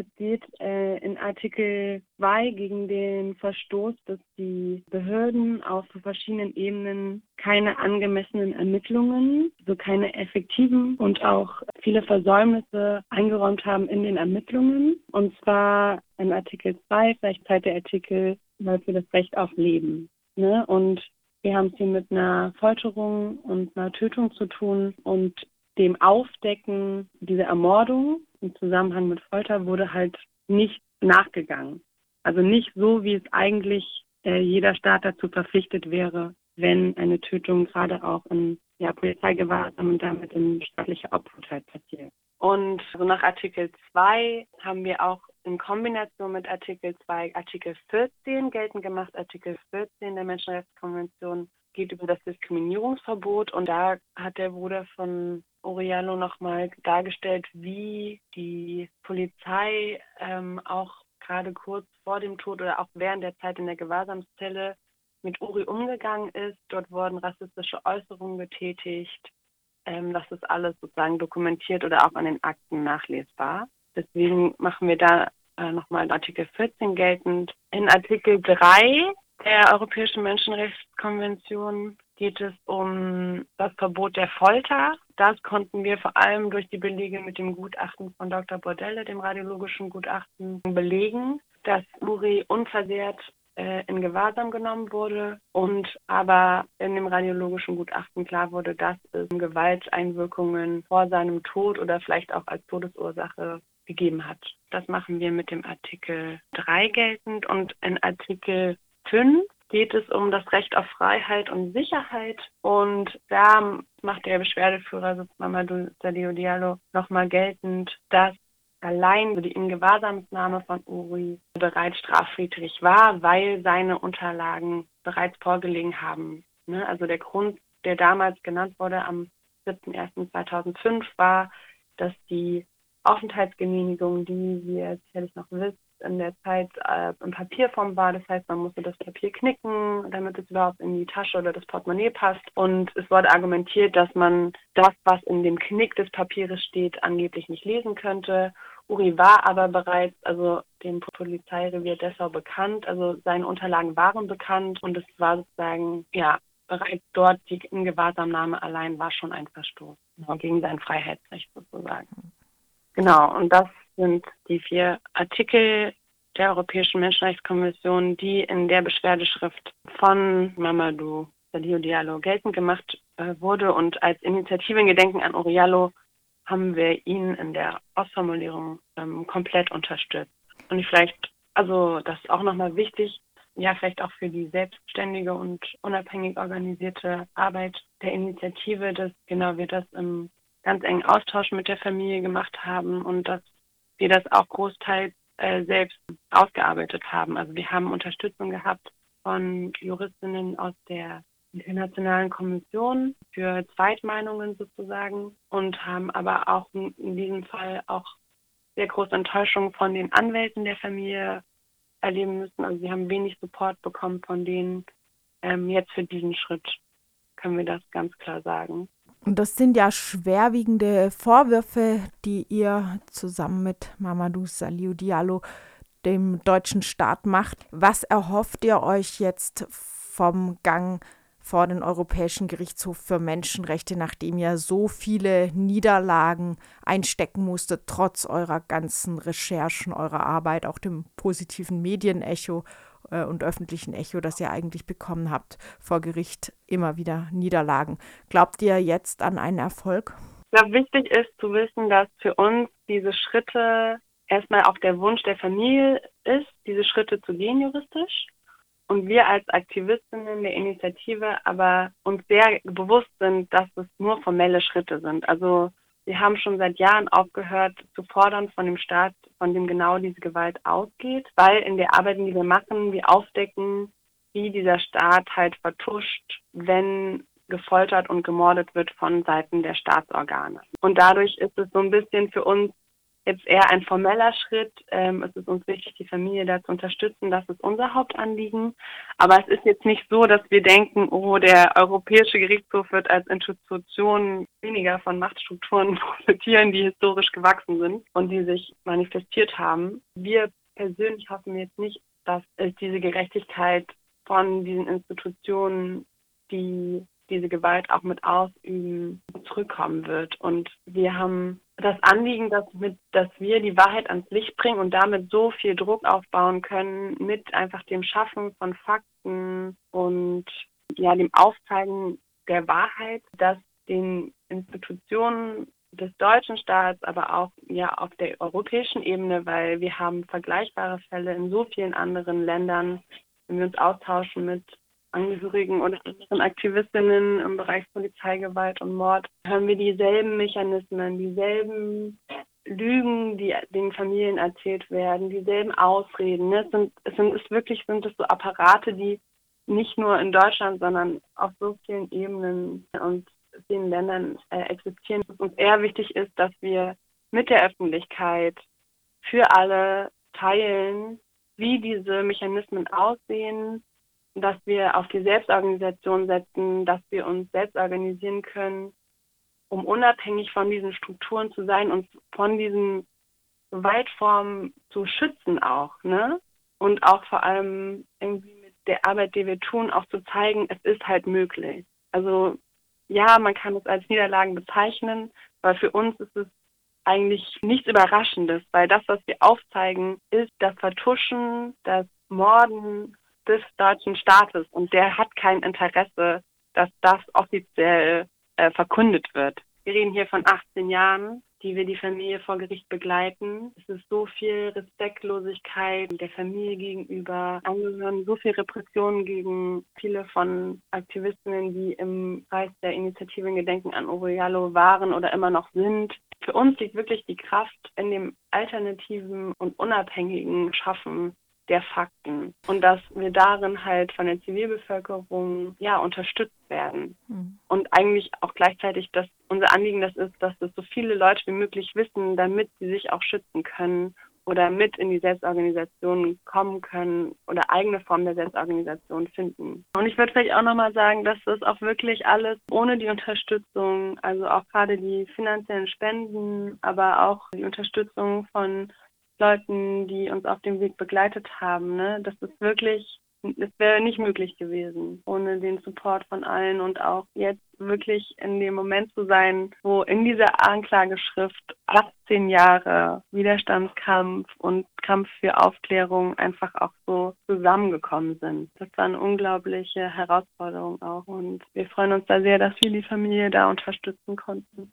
es geht äh, in Artikel 2 gegen den Verstoß, dass die Behörden auf verschiedenen Ebenen keine angemessenen Ermittlungen, so keine effektiven und auch viele Versäumnisse eingeräumt haben in den Ermittlungen. Und zwar in Artikel 2, vielleicht Zeit der Artikel für das Recht auf Leben. Ne? Und wir haben es hier mit einer Folterung und einer Tötung zu tun und dem Aufdecken dieser Ermordung im Zusammenhang mit Folter wurde halt nicht nachgegangen. Also nicht so, wie es eigentlich äh, jeder Staat dazu verpflichtet wäre, wenn eine Tötung gerade auch in ja, Polizeigewahrsam und damit in staatlicher Obhut halt passiert. Und so nach Artikel 2 haben wir auch in Kombination mit Artikel 2 Artikel 14 geltend gemacht. Artikel 14 der Menschenrechtskonvention geht über das Diskriminierungsverbot und da hat der Bruder von Oriano nochmal dargestellt, wie die Polizei ähm, auch gerade kurz vor dem Tod oder auch während der Zeit in der Gewahrsamszelle mit Uri umgegangen ist. Dort wurden rassistische Äußerungen getätigt. Ähm, das ist alles sozusagen dokumentiert oder auch an den Akten nachlesbar. Deswegen machen wir da äh, nochmal Artikel 14 geltend. In Artikel 3 der Europäischen Menschenrechtskonvention geht es um das Verbot der Folter. Das konnten wir vor allem durch die Belege mit dem Gutachten von Dr. Bordelle, dem radiologischen Gutachten, belegen, dass Uri unversehrt äh, in Gewahrsam genommen wurde und aber in dem radiologischen Gutachten klar wurde, dass es Gewalteinwirkungen vor seinem Tod oder vielleicht auch als Todesursache gegeben hat. Das machen wir mit dem Artikel 3 geltend und in Artikel 5 geht es um das Recht auf Freiheit und Sicherheit. Und da macht der Beschwerdeführer Mamadou Sadio Diallo nochmal geltend, dass allein die Ingewahrsamsnahme von Uri bereits straffriedrig war, weil seine Unterlagen bereits vorgelegen haben. Ne? Also der Grund, der damals genannt wurde am 7.1.2005 war, dass die Aufenthaltsgenehmigung, die wie ihr sicherlich noch wisst, in der Zeit äh, in Papierform war. Das heißt, man musste das Papier knicken, damit es überhaupt in die Tasche oder das Portemonnaie passt. Und es wurde argumentiert, dass man das, was in dem Knick des Papieres steht, angeblich nicht lesen könnte. Uri war aber bereits, also dem Polizeirevier Dessau bekannt, also seine Unterlagen waren bekannt und es war sozusagen, ja, bereits dort die Ingewahrsamnahme allein war schon ein Verstoß genau, gegen sein Freiheitsrecht sozusagen. Genau, und das sind die vier Artikel der Europäischen Menschenrechtskonvention, die in der Beschwerdeschrift von Mamadou Sadio Diallo geltend gemacht äh, wurde. Und als Initiative in Gedenken an Oriallo haben wir ihn in der Ausformulierung ähm, komplett unterstützt. Und vielleicht, also das ist auch nochmal wichtig, ja, vielleicht auch für die selbstständige und unabhängig organisierte Arbeit der Initiative, dass genau wir das im ganz engen Austausch mit der Familie gemacht haben und dass wir das auch großteils äh, selbst ausgearbeitet haben. Also wir haben Unterstützung gehabt von Juristinnen aus der Internationalen Kommission für Zweitmeinungen sozusagen und haben aber auch in diesem Fall auch sehr große Enttäuschung von den Anwälten der Familie erleben müssen. Also sie haben wenig Support bekommen von denen. Ähm, jetzt für diesen Schritt können wir das ganz klar sagen. Und das sind ja schwerwiegende Vorwürfe, die ihr zusammen mit Mamadou Saliou Diallo dem deutschen Staat macht. Was erhofft ihr euch jetzt vom Gang vor den Europäischen Gerichtshof für Menschenrechte, nachdem ihr so viele Niederlagen einstecken musstet, trotz eurer ganzen Recherchen, eurer Arbeit, auch dem positiven Medienecho äh, und öffentlichen Echo, das ihr eigentlich bekommen habt, vor Gericht immer wieder Niederlagen. Glaubt ihr jetzt an einen Erfolg? Ich glaube, wichtig ist zu wissen, dass für uns diese Schritte erstmal auch der Wunsch der Familie ist, diese Schritte zu gehen juristisch. Und wir als Aktivistinnen der Initiative aber uns sehr bewusst sind, dass es nur formelle Schritte sind. Also wir haben schon seit Jahren aufgehört zu fordern von dem Staat, von dem genau diese Gewalt ausgeht, weil in der Arbeit, die wir machen, wir aufdecken, wie dieser Staat halt vertuscht, wenn gefoltert und gemordet wird von Seiten der Staatsorgane. Und dadurch ist es so ein bisschen für uns jetzt eher ein formeller Schritt. Ähm, es ist uns wichtig, die Familie da zu unterstützen. Das ist unser Hauptanliegen. Aber es ist jetzt nicht so, dass wir denken, oh, der Europäische Gerichtshof wird als Institution weniger von Machtstrukturen profitieren, die historisch gewachsen sind und die sich manifestiert haben. Wir persönlich hoffen jetzt nicht, dass es diese Gerechtigkeit von diesen Institutionen, die diese Gewalt auch mit ausüben, zurückkommen wird. Und wir haben das Anliegen, dass, mit, dass wir die Wahrheit ans Licht bringen und damit so viel Druck aufbauen können mit einfach dem Schaffen von Fakten und ja, dem Aufzeigen der Wahrheit, dass den Institutionen des deutschen Staats, aber auch ja auf der europäischen Ebene, weil wir haben vergleichbare Fälle in so vielen anderen Ländern, wenn wir uns austauschen mit Angehörigen oder anderen Aktivistinnen im Bereich Polizeigewalt und Mord, hören wir dieselben Mechanismen, dieselben Lügen, die den Familien erzählt werden, dieselben Ausreden. Ne? Es sind, es sind es wirklich sind es so Apparate, die nicht nur in Deutschland, sondern auf so vielen Ebenen und vielen Ländern äh, existieren. Was uns eher wichtig ist, dass wir mit der Öffentlichkeit für alle teilen, wie diese Mechanismen aussehen, dass wir auf die Selbstorganisation setzen, dass wir uns selbst organisieren können, um unabhängig von diesen Strukturen zu sein und von diesen Gewaltformen zu schützen auch, ne? Und auch vor allem irgendwie mit der Arbeit, die wir tun, auch zu zeigen, es ist halt möglich. Also ja, man kann es als Niederlagen bezeichnen, aber für uns ist es eigentlich nichts Überraschendes, weil das, was wir aufzeigen, ist das Vertuschen, das Morden des deutschen Staates und der hat kein Interesse, dass das offiziell äh, verkündet wird. Wir reden hier von 18 Jahren, die wir die Familie vor Gericht begleiten. Es ist so viel Respektlosigkeit der Familie gegenüber, angehören so viel Repressionen gegen viele von Aktivistinnen, die im Kreis der Initiative Gedenken an Uriallo waren oder immer noch sind. Für uns liegt wirklich die Kraft in dem alternativen und unabhängigen Schaffen der Fakten und dass wir darin halt von der Zivilbevölkerung ja unterstützt werden mhm. und eigentlich auch gleichzeitig dass unser Anliegen das ist, dass das so viele Leute wie möglich wissen, damit sie sich auch schützen können oder mit in die Selbstorganisation kommen können oder eigene Formen der Selbstorganisation finden. Und ich würde vielleicht auch nochmal sagen, dass das auch wirklich alles ohne die Unterstützung, also auch gerade die finanziellen Spenden, aber auch die Unterstützung von Leuten, die uns auf dem Weg begleitet haben. Ne? Das ist wirklich, es wäre nicht möglich gewesen ohne den Support von allen und auch jetzt wirklich in dem Moment zu sein, wo in dieser Anklageschrift 18 Jahre Widerstandskampf und Kampf für Aufklärung einfach auch so zusammengekommen sind. Das war eine unglaubliche Herausforderung auch und wir freuen uns da sehr, dass wir die Familie da unterstützen konnten.